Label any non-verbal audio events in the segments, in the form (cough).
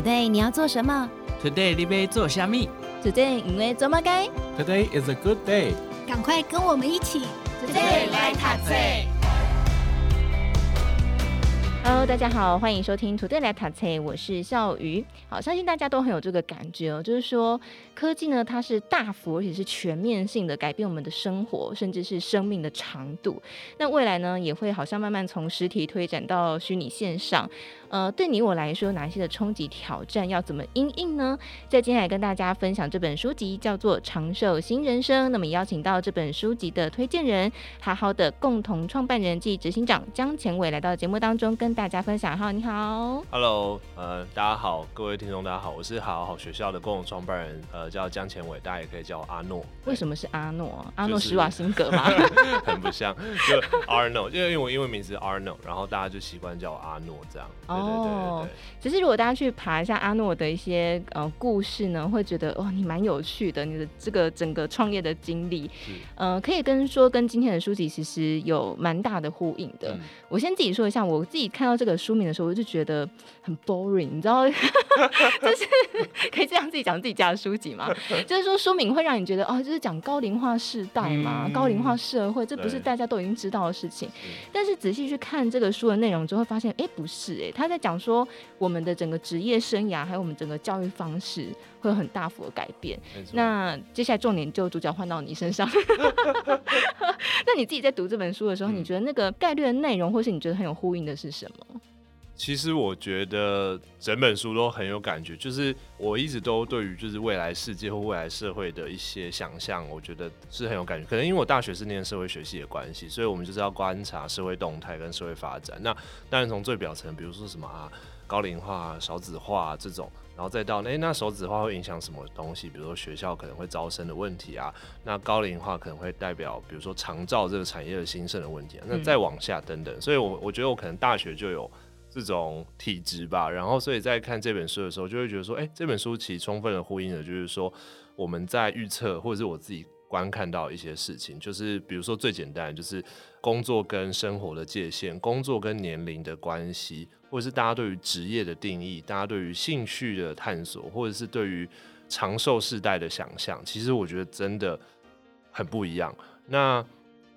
Today 你要做什么？Today 你要做虾米？Today 因为做么该？Today is a good day。赶快跟我们一起，Today 来读册。Hello，大家好，欢迎收听 Today 来读册，我是笑鱼。好，相信大家都很有这个感觉哦，就是说科技呢，它是大幅而且是全面性的改变我们的生活，甚至是生命的长度。那未来呢，也会好像慢慢从实体推展到虚拟线上。呃，对你我来说，哪些的冲击挑战要怎么应应呢？在今天来跟大家分享这本书籍，叫做《长寿新人生》。那么邀请到这本书籍的推荐人，好好的共同创办人暨执行长江前伟来到节目当中，跟大家分享。好，你好，Hello，呃，大家好，各位听众，大家好，我是好好学校的共同创办人，呃，叫江前伟，大家也可以叫我阿诺。为什么是阿诺？阿诺施瓦辛格吗？(laughs) 很不像，就 Arnold，因为因为我英文名字是 Arnold，然后大家就习惯叫我阿诺这样。Oh. 哦，只是如果大家去爬一下阿诺的一些呃故事呢，会觉得哦，你蛮有趣的，你的这个整个创业的经历，呃，可以跟说跟今天的书籍其实有蛮大的呼应的。嗯、我先自己说一下，我自己看到这个书名的时候，我就觉得很 boring，你知道，(laughs) 就是可以这样自己讲自己家的书籍吗？(laughs) 就是说书名会让你觉得哦，就是讲高龄化世代嘛，嗯、高龄化社会，这不是大家都已经知道的事情。但是仔细去看这个书的内容，就会发现，哎，不是，哎，他。在讲说我们的整个职业生涯，还有我们整个教育方式会有很大幅的改变。那接下来重点就主角换到你身上。(laughs) 那你自己在读这本书的时候，你觉得那个概率的内容，或是你觉得很有呼应的是什么？其实我觉得整本书都很有感觉，就是我一直都对于就是未来世界或未来社会的一些想象，我觉得是很有感觉。可能因为我大学是念社会学系的关系，所以我们就是要观察社会动态跟社会发展。那当然从最表层，比如说什么啊高龄化、少子化这种，然后再到哎那少子化会影响什么东西？比如说学校可能会招生的问题啊，那高龄化可能会代表比如说长照这个产业的兴盛的问题啊，那再往下等等。所以我我觉得我可能大学就有。这种体质吧，然后所以在看这本书的时候，就会觉得说，哎，这本书其实充分的呼应了，就是说我们在预测，或者是我自己观看到一些事情，就是比如说最简单，就是工作跟生活的界限，工作跟年龄的关系，或者是大家对于职业的定义，大家对于兴趣的探索，或者是对于长寿世代的想象，其实我觉得真的很不一样。那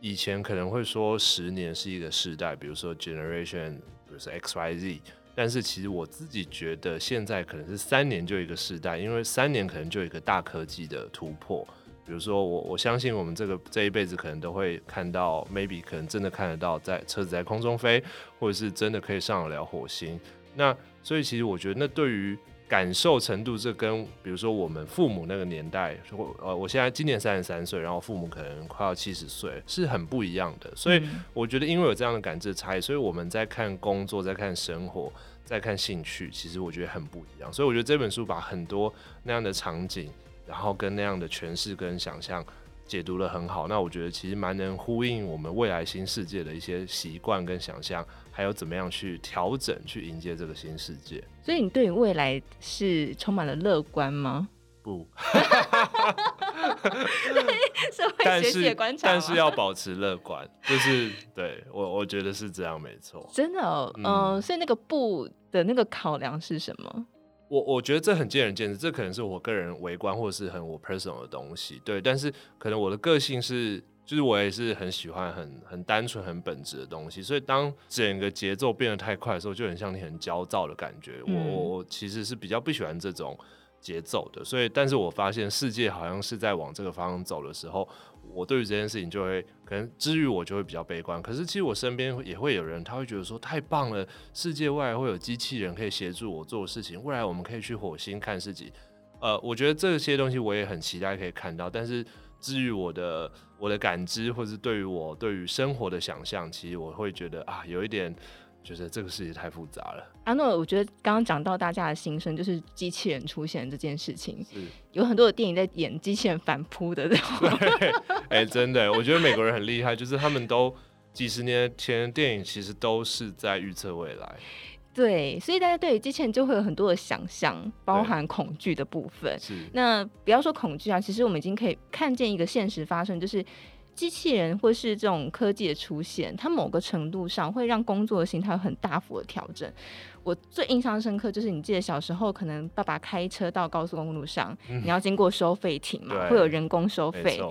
以前可能会说十年是一个世代，比如说 generation。就是 X Y Z，但是其实我自己觉得现在可能是三年就一个时代，因为三年可能就一个大科技的突破。比如说我我相信我们这个这一辈子可能都会看到，maybe 可能真的看得到在车子在空中飞，或者是真的可以上得了火星。那所以其实我觉得那对于感受程度，这跟比如说我们父母那个年代，我呃，我现在今年三十三岁，然后父母可能快要七十岁，是很不一样的。所以我觉得，因为有这样的感知差异，所以我们在看工作，在看生活，在看兴趣，其实我觉得很不一样。所以我觉得这本书把很多那样的场景，然后跟那样的诠释跟想象解读的很好。那我觉得其实蛮能呼应我们未来新世界的一些习惯跟想象。还有怎么样去调整，去迎接这个新世界？所以你对于未来是充满了乐观吗？不，(laughs) 社会学习观察但，但是要保持乐观，就是对我我觉得是这样，没错。真的，哦，嗯、呃，所以那个不的那个考量是什么？我我觉得这很见仁见智，这可能是我个人围观或者是很我 personal 的东西，对。但是可能我的个性是。就是我也是很喜欢很很单纯很本质的东西，所以当整个节奏变得太快的时候，就很像你很焦躁的感觉。嗯、我我其实是比较不喜欢这种节奏的，所以但是我发现世界好像是在往这个方向走的时候，我对于这件事情就会可能至于我就会比较悲观。可是其实我身边也会有人，他会觉得说太棒了，世界未来会有机器人可以协助我做事情，未来我们可以去火星看世界。呃，我觉得这些东西我也很期待可以看到，但是。至于我的我的感知，或是对于我对于生活的想象，其实我会觉得啊，有一点觉得这个世界太复杂了。阿诺，我觉得刚刚讲到大家的心声，就是机器人出现这件事情，是有很多的电影在演机器人反扑的。对哎、欸，真的，我觉得美国人很厉害，就是他们都几十年前的电影其实都是在预测未来。对，所以大家对于机器人就会有很多的想象，包含恐惧的部分。是，那不要说恐惧啊，其实我们已经可以看见一个现实发生，就是机器人或是这种科技的出现，它某个程度上会让工作的形态有很大幅的调整。我最印象深刻就是，你记得小时候可能爸爸开车到高速公路上，嗯、你要经过收费亭嘛，会有人工收费。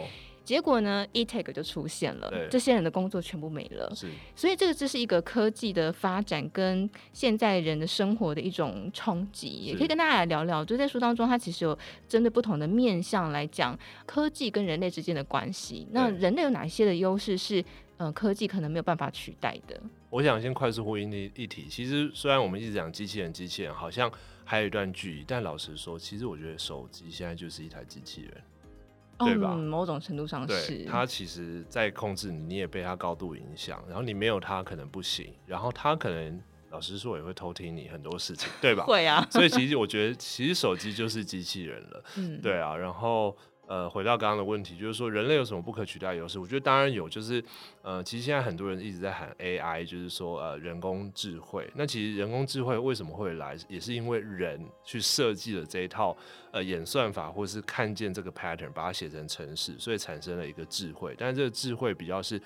结果呢，ETag 就出现了，这些人的工作全部没了。是，所以这个这是一个科技的发展跟现在人的生活的一种冲击，也可以跟大家来聊聊。就在书当中，它其实有针对不同的面向来讲科技跟人类之间的关系。那人类有哪些的优势是呃科技可能没有办法取代的？我想先快速呼应一一题。其实虽然我们一直讲机器人，机器人好像还有一段距离，但老实说，其实我觉得手机现在就是一台机器人。对吧？嗯，某种程度上是。对，他其实在控制你，你也被他高度影响。然后你没有他可能不行。然后他可能老实说也会偷听你很多事情，对吧？(laughs) 会啊。所以其实我觉得，其实手机就是机器人了。嗯，对啊。然后。呃，回到刚刚的问题，就是说人类有什么不可取代的优势？我觉得当然有，就是呃，其实现在很多人一直在喊 AI，就是说呃人工智慧。那其实人工智慧为什么会来，也是因为人去设计了这一套呃演算法，或是看见这个 pattern，把它写成程式，所以产生了一个智慧。但是这个智慧比较是。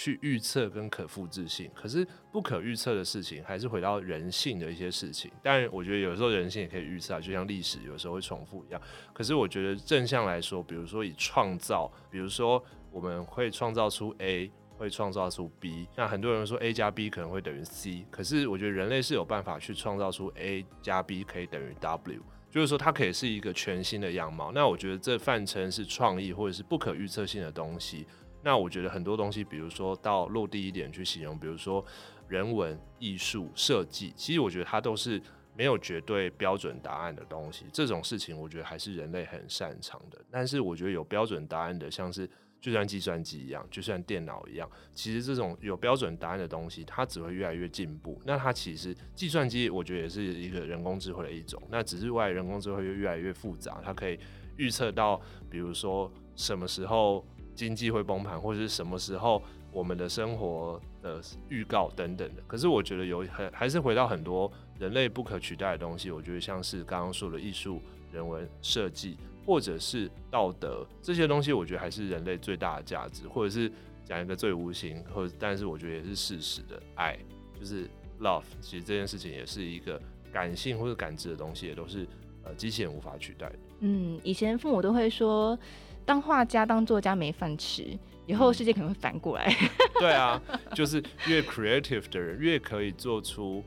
去预测跟可复制性，可是不可预测的事情，还是回到人性的一些事情。但我觉得有时候人性也可以预测，就像历史有时候会重复一样。可是我觉得正向来说，比如说以创造，比如说我们会创造出 A，会创造出 B。那很多人说 A 加 B 可能会等于 C，可是我觉得人类是有办法去创造出 A 加 B 可以等于 W，就是说它可以是一个全新的样貌。那我觉得这泛称是创意或者是不可预测性的东西。那我觉得很多东西，比如说到落地一点去形容，比如说人文、艺术、设计，其实我觉得它都是没有绝对标准答案的东西。这种事情，我觉得还是人类很擅长的。但是我觉得有标准答案的，像是就像计算机一样，就像电脑一样，其实这种有标准答案的东西，它只会越来越进步。那它其实计算机，我觉得也是一个人工智慧的一种。那只是外人工智慧越越来越复杂，它可以预测到，比如说什么时候。经济会崩盘，或者是什么时候我们的生活的预告等等的。可是我觉得有很还是回到很多人类不可取代的东西。我觉得像是刚刚说的艺术、人文、设计，或者是道德这些东西，我觉得还是人类最大的价值。或者是讲一个最无形，或者但是我觉得也是事实的爱，就是 love。其实这件事情也是一个感性或者感知的东西，也都是呃机器人无法取代的。嗯，以前父母都会说。当画家、当作家没饭吃，以后世界可能会反过来。(laughs) 对啊，就是越 creative 的人，越可以做出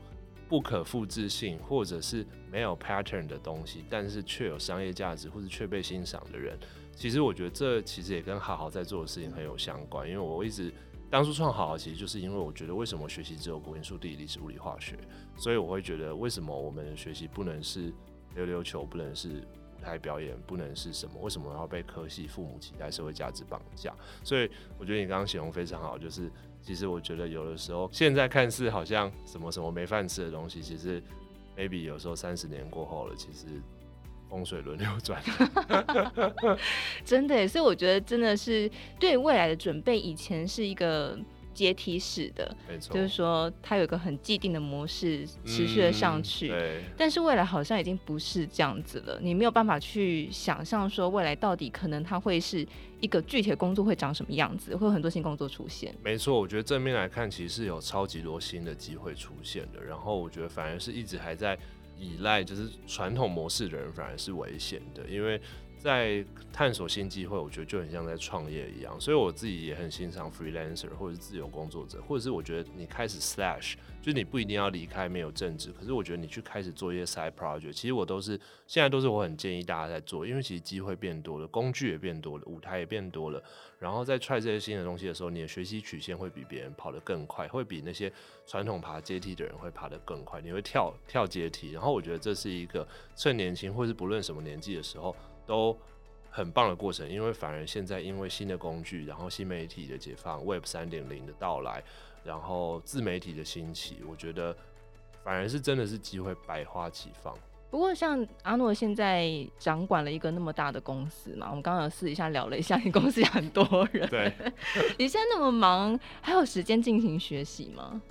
不可复制性或者是没有 pattern 的东西，但是却有商业价值或者却被欣赏的人。其实我觉得这其实也跟好好在做的事情很有相关。因为我一直当初创好好，其实就是因为我觉得为什么学习只有国英数、地理、历史、物理、化学，所以我会觉得为什么我们的学习不能是溜溜球，不能是。台表演不能是什么？为什么要被科系、父母期待、社会价值绑架？所以我觉得你刚刚形容非常好，就是其实我觉得有的时候，现在看似好像什么什么没饭吃的东西，其实 maybe 有时候三十年过后了，其实风水轮流转。(laughs) 真的，所以我觉得真的是对未来的准备，以前是一个。阶梯式的，没错，就是说它有一个很既定的模式，持续的上去。嗯，对。但是未来好像已经不是这样子了，你没有办法去想象说未来到底可能它会是一个具体的工作会长什么样子，会有很多新工作出现。没错，我觉得正面来看，其实是有超级多新的机会出现的。然后我觉得反而是一直还在依赖就是传统模式的人，反而是危险的，因为。在探索新机会，我觉得就很像在创业一样，所以我自己也很欣赏 freelancer 或者是自由工作者，或者是我觉得你开始 slash，就是你不一定要离开没有正职，可是我觉得你去开始做一些 side project，其实我都是现在都是我很建议大家在做，因为其实机会变多了，工具也变多了，舞台也变多了，然后在 try 这些新的东西的时候，你的学习曲线会比别人跑得更快，会比那些传统爬阶梯的人会爬得更快，你会跳跳阶梯，然后我觉得这是一个趁年轻或是不论什么年纪的时候。都很棒的过程，因为反而现在因为新的工具，然后新媒体的解放，Web 三点零的到来，然后自媒体的兴起，我觉得反而是真的是机会百花齐放。不过像阿诺现在掌管了一个那么大的公司嘛，我们刚刚有私底下聊了一下，你公司有很多人，对，(laughs) 你现在那么忙，还有时间进行学习吗？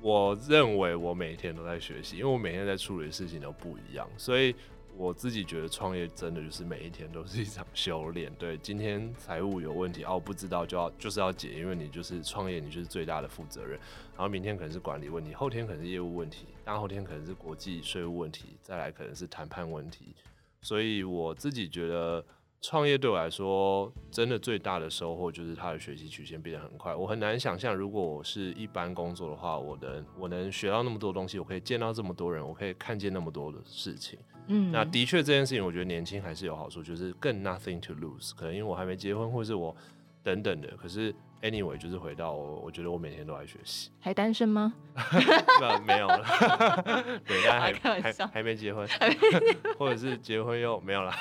我认为我每天都在学习，因为我每天在处理的事情都不一样，所以。我自己觉得创业真的就是每一天都是一场修炼。对，今天财务有问题哦，不知道就要就是要解，因为你就是创业，你就是最大的负责人。然后明天可能是管理问题，后天可能是业务问题，大后天可能是国际税务问题，再来可能是谈判问题。所以我自己觉得。创业对我来说，真的最大的收获就是他的学习曲线变得很快。我很难想象，如果我是一般工作的话，我能我能学到那么多东西，我可以见到这么多人，我可以看见那么多的事情。嗯，那的确这件事情，我觉得年轻还是有好处，就是更 nothing to lose。可能因为我还没结婚，或是我等等的，可是。Anyway，就是回到我，我觉得我每天都在学习。(laughs) 还单身吗？(laughs) 那没有了。(laughs) 对，但还还还没结婚，或者是结婚又没有了。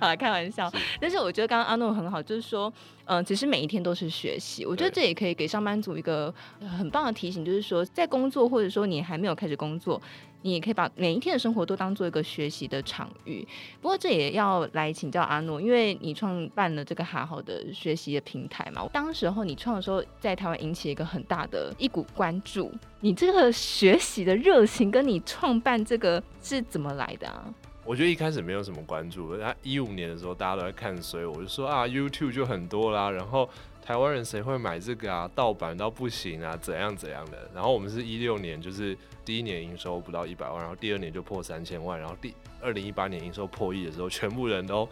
好，开玩笑。但是我觉得刚刚阿诺很好，就是说，嗯、呃，其实每一天都是学习。我觉得这也可以给上班族一个很棒的提醒，就是说，在工作或者说你还没有开始工作。你也可以把每一天的生活都当做一个学习的场域。不过这也要来请教阿诺，因为你创办了这个好好的学习的平台嘛。当时候你创的时候，在台湾引起一个很大的一股关注。你这个学习的热情，跟你创办这个是怎么来的啊？我觉得一开始没有什么关注。他一五年的时候，大家都在看，所以我就说啊，YouTube 就很多啦。然后台湾人谁会买这个啊？盗版到不行啊，怎样怎样的。然后我们是一六年，就是。第一年营收不到一百万，然后第二年就破三千万，然后第二零一八年营收破亿的时候，全部人都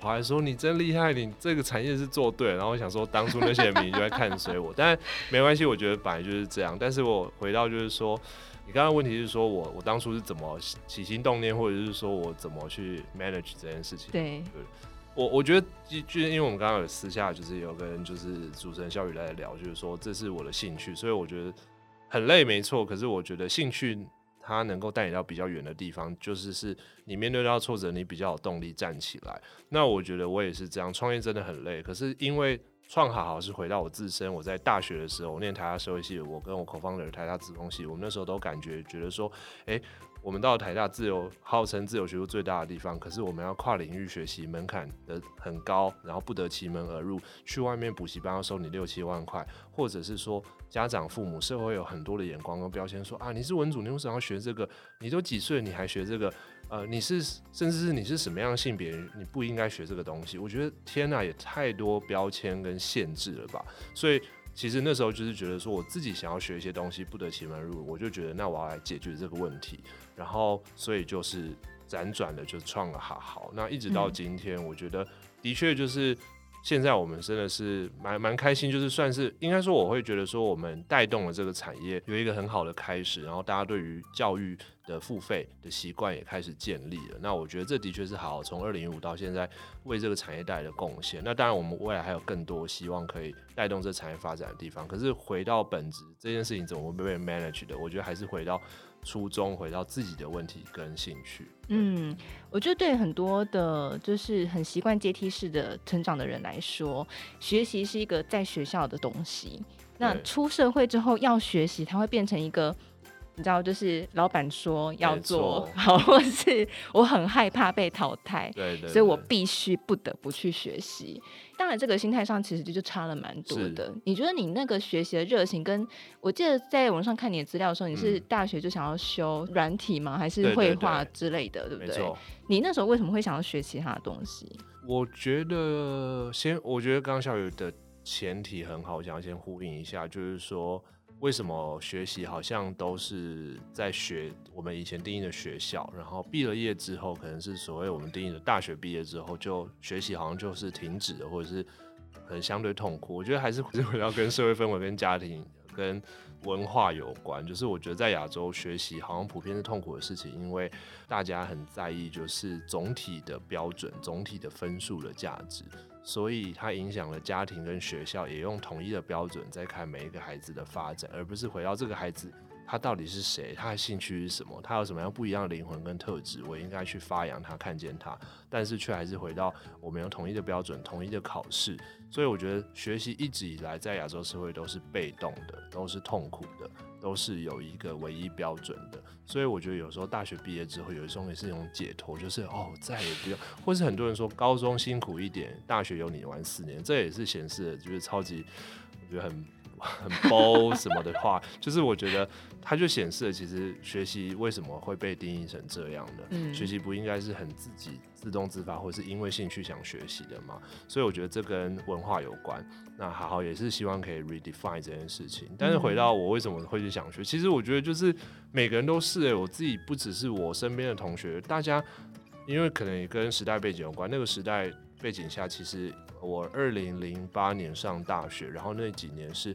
跑来说你真厉害，你这个产业是做对。然后我想说，当初那些人就在看衰我，但没关系，我觉得本来就是这样。但是我回到就是说，你刚刚问题是说我我当初是怎么起心动念，或者是说我怎么去 manage 这件事情？对，对我我觉得就就因为我们刚刚有私下就是有跟就是主持人小雨来聊，就是说这是我的兴趣，所以我觉得。很累，没错。可是我觉得兴趣它能够带你到比较远的地方，就是是你面对到挫折，你比较有动力站起来。那我觉得我也是这样，创业真的很累。可是因为创好好是回到我自身，我在大学的时候，我念台大社会系，我跟我 co-founder 台大资工系，我们那时候都感觉觉得说，哎、我们到台大自由，号称自由学术最大的地方，可是我们要跨领域学习，门槛的很高，然后不得其门而入。去外面补习班要收你六七万块，或者是说家长、父母、社会有很多的眼光跟标签，说啊，你是文组，你为什么要学这个？你都几岁，你还学这个？呃，你是甚至是你是什么样的性别，你不应该学这个东西。我觉得天哪，也太多标签跟限制了吧，所以。其实那时候就是觉得说，我自己想要学一些东西，不得其门而入，我就觉得那我要来解决这个问题，然后所以就是辗转的就创了哈好。那一直到今天，我觉得的确就是。现在我们真的是蛮蛮开心，就是算是应该说，我会觉得说，我们带动了这个产业有一个很好的开始，然后大家对于教育的付费的习惯也开始建立了。那我觉得这的确是好，从二零一五到现在为这个产业带来的贡献。那当然，我们未来还有更多希望可以带动这产业发展的地方。可是回到本质，这件事情怎么会被 manage 的？我觉得还是回到。初衷，回到自己的问题跟兴趣。嗯，我觉得对很多的，就是很习惯阶梯式的成长的人来说，学习是一个在学校的东西。那出社会之后要学习，它会变成一个。你知道，就是老板说要做好，或是我很害怕被淘汰，对对对，所以我必须不得不去学习。当然，这个心态上其实就就差了蛮多的。你觉得你那个学习的热情，跟我记得在网上看你的资料的时候，你是大学就想要修软体吗？还是绘画之类的，对，不对？你那时候为什么会想要学其他的东西？我觉得先，我觉得刚刚小雨的前提很好，我想要先呼应一下，就是说。为什么学习好像都是在学我们以前定义的学校，然后毕了业之后，可能是所谓我们定义的大学毕业之后，就学习好像就是停止了，或者是可能相对痛苦。我觉得还是回到跟社会氛围、跟家庭、跟文化有关。就是我觉得在亚洲学习好像普遍是痛苦的事情，因为大家很在意就是总体的标准、总体的分数的价值。所以它影响了家庭跟学校，也用统一的标准在看每一个孩子的发展，而不是回到这个孩子他到底是谁，他的兴趣是什么，他有什么样不一样的灵魂跟特质，我应该去发扬他，看见他，但是却还是回到我们用统一的标准、统一的考试。所以我觉得学习一直以来在亚洲社会都是被动的，都是痛苦的。都是有一个唯一标准的，所以我觉得有时候大学毕业之后，有时候也是一种解脱，就是哦，再也不用，或是很多人说高中辛苦一点，大学有你玩四年，这也是显示的就是超级，我觉得很很包什么的话，就是我觉得它就显示了其实学习为什么会被定义成这样的。嗯，学习不应该是很自己自动自发，或是因为兴趣想学习的嘛？所以我觉得这跟文化有关。那好好也是希望可以 redefine 这件事情。但是回到我为什么会去想学，其实我觉得就是每个人都是诶、欸，我自己不只是我身边的同学，大家因为可能也跟时代背景有关，那个时代。背景下，其实我二零零八年上大学，然后那几年是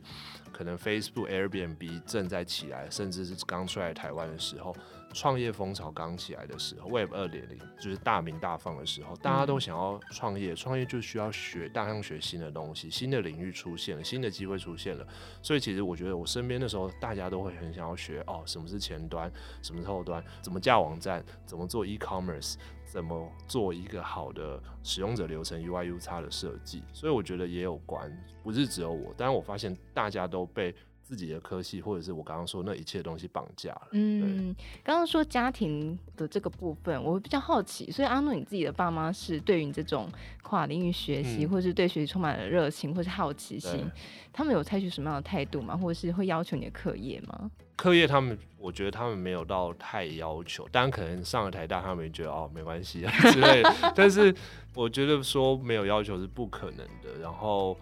可能 Facebook、Airbnb 正在起来，甚至是刚出来台湾的时候，创业风潮刚起来的时候，Web 二点零就是大名大放的时候，大家都想要创业，创业就需要学大量学新的东西，新的领域出现了，新的机会出现了，所以其实我觉得我身边的时候，大家都会很想要学哦，什么是前端，什么是后端，怎么架网站，怎么做 e-commerce。怎么做一个好的使用者流程 UI UX 的设计？所以我觉得也有关，不是只有我。但是我发现大家都被自己的科系，或者是我刚刚说那一切东西绑架了。嗯，刚刚说家庭的这个部分，我会比较好奇。所以阿诺，你自己的爸妈是对于你这种跨领域学习，嗯、或是对学习充满了热情，或是好奇心，他们有采取什么样的态度吗？或者是会要求你的课业吗？课业他们，我觉得他们没有到太要求，当然可能上了台大，他们也觉得哦没关系啊之类的。但是我觉得说没有要求是不可能的。然后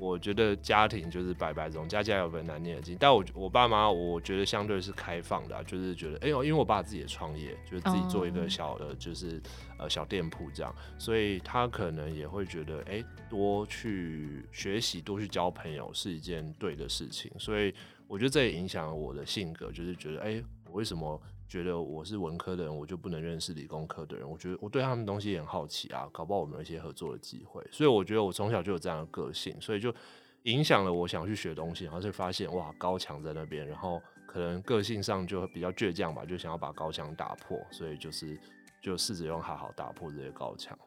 我觉得家庭就是百百种，家家有本难念的经。但我我爸妈，我觉得相对是开放的，就是觉得哎呦，因为我爸自己也创业，就是自己做一个小的，就是呃小店铺这样，所以他可能也会觉得哎，多去学习，多去交朋友是一件对的事情，所以。我觉得这也影响了我的性格，就是觉得，哎、我为什么觉得我是文科的人，我就不能认识理工科的人？我觉得我对他们东西也很好奇啊，搞不好我们有一些合作的机会。所以我觉得我从小就有这样的个性，所以就影响了我想去学东西，然后就发现哇，高墙在那边，然后可能个性上就比较倔强吧，就想要把高墙打破，所以就是就试着用好好打破这些高墙。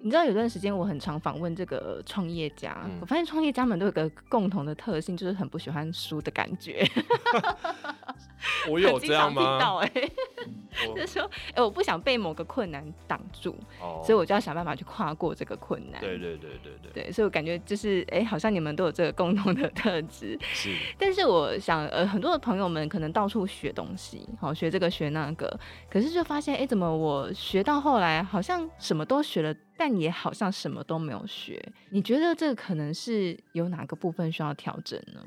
你知道有段时间我很常访问这个创业家，嗯、我发现创业家们都有个共同的特性，就是很不喜欢输的感觉。(laughs) (laughs) 我有这样吗？(laughs) 就是说，哎、欸，我不想被某个困难挡住，哦、所以我就要想办法去跨过这个困难。对对对对对。对，所以我感觉就是，哎、欸，好像你们都有这个共同的特质。是。但是我想，呃，很多的朋友们可能到处学东西，好学这个学那个，可是就发现，哎、欸，怎么我学到后来好像什么都学了，但也好像什么都没有学。你觉得这个可能是有哪个部分需要调整呢？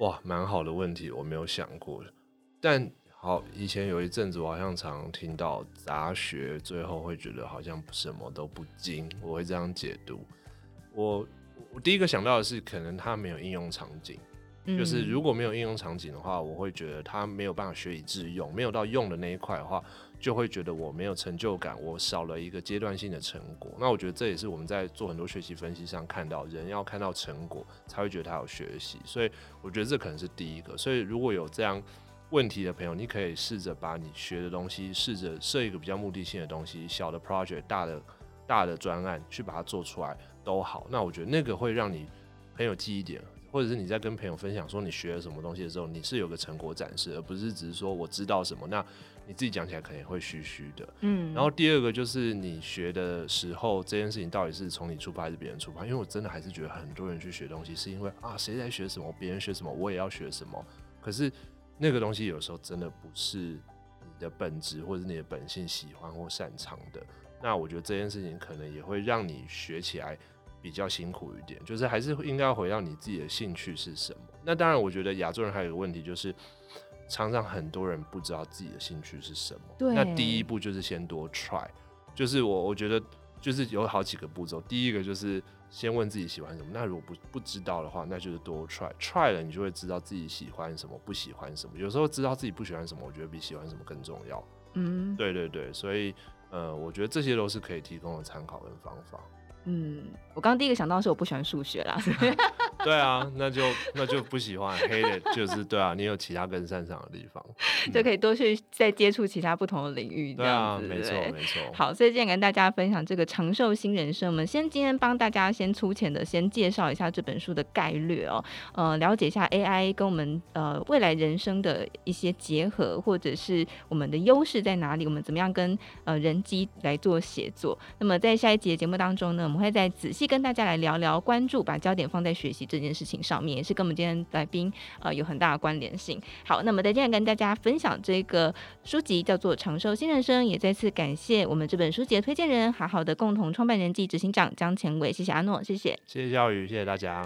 哇，蛮好的问题，我没有想过。但好，以前有一阵子，我好像常听到杂学，最后会觉得好像什么都不精，我会这样解读。我我第一个想到的是，可能它没有应用场景，嗯、就是如果没有应用场景的话，我会觉得它没有办法学以致用，没有到用的那一块的话，就会觉得我没有成就感，我少了一个阶段性的成果。那我觉得这也是我们在做很多学习分析上看到，人要看到成果才会觉得他有学习，所以我觉得这可能是第一个。所以如果有这样。问题的朋友，你可以试着把你学的东西，试着设一个比较目的性的东西，小的 project、大的大的专案，去把它做出来都好。那我觉得那个会让你很有记忆点，或者是你在跟朋友分享说你学了什么东西的时候，你是有个成果展示，而不是只是说我知道什么。那你自己讲起来可能也会虚虚的。嗯。然后第二个就是你学的时候，这件事情到底是从你出发还是别人出发？因为我真的还是觉得很多人去学东西是因为啊，谁在学什么，别人学什么，我也要学什么。可是。那个东西有时候真的不是你的本质或者是你的本性喜欢或擅长的，那我觉得这件事情可能也会让你学起来比较辛苦一点，就是还是应该要回到你自己的兴趣是什么。那当然，我觉得亚洲人还有一个问题就是，常常很多人不知道自己的兴趣是什么。对。那第一步就是先多 try，就是我我觉得就是有好几个步骤，第一个就是。先问自己喜欢什么，那如果不不知道的话，那就是多 try try 了，你就会知道自己喜欢什么，不喜欢什么。有时候知道自己不喜欢什么，我觉得比喜欢什么更重要。嗯，对对对，所以呃，我觉得这些都是可以提供的参考跟方法。嗯，我刚刚第一个想到的是我不喜欢数学啦。对啊，那就那就不喜欢，hate it，就是对啊，你有其他更擅长的地方，就可以多去再接触其他不同的领域，对啊，没错没错。好，所以今天跟大家分享这个长寿新人生，我们先今天帮大家先粗浅的先介绍一下这本书的概略哦，呃，了解一下 AI 跟我们呃未来人生的一些结合，或者是我们的优势在哪里，我们怎么样跟呃人机来做协作。那么在下一集的节目当中呢，我们会再仔细跟大家来聊聊，关注把焦点放在学习。这件事情上面也是跟我们今天来宾呃有很大的关联性。好那么在今天跟大家分享这个书籍叫做长寿新人生也再次感谢我们这本书籍的推荐人好好的共同创办人暨执行长江前伟谢谢阿诺谢谢。谢谢教育谢谢大家。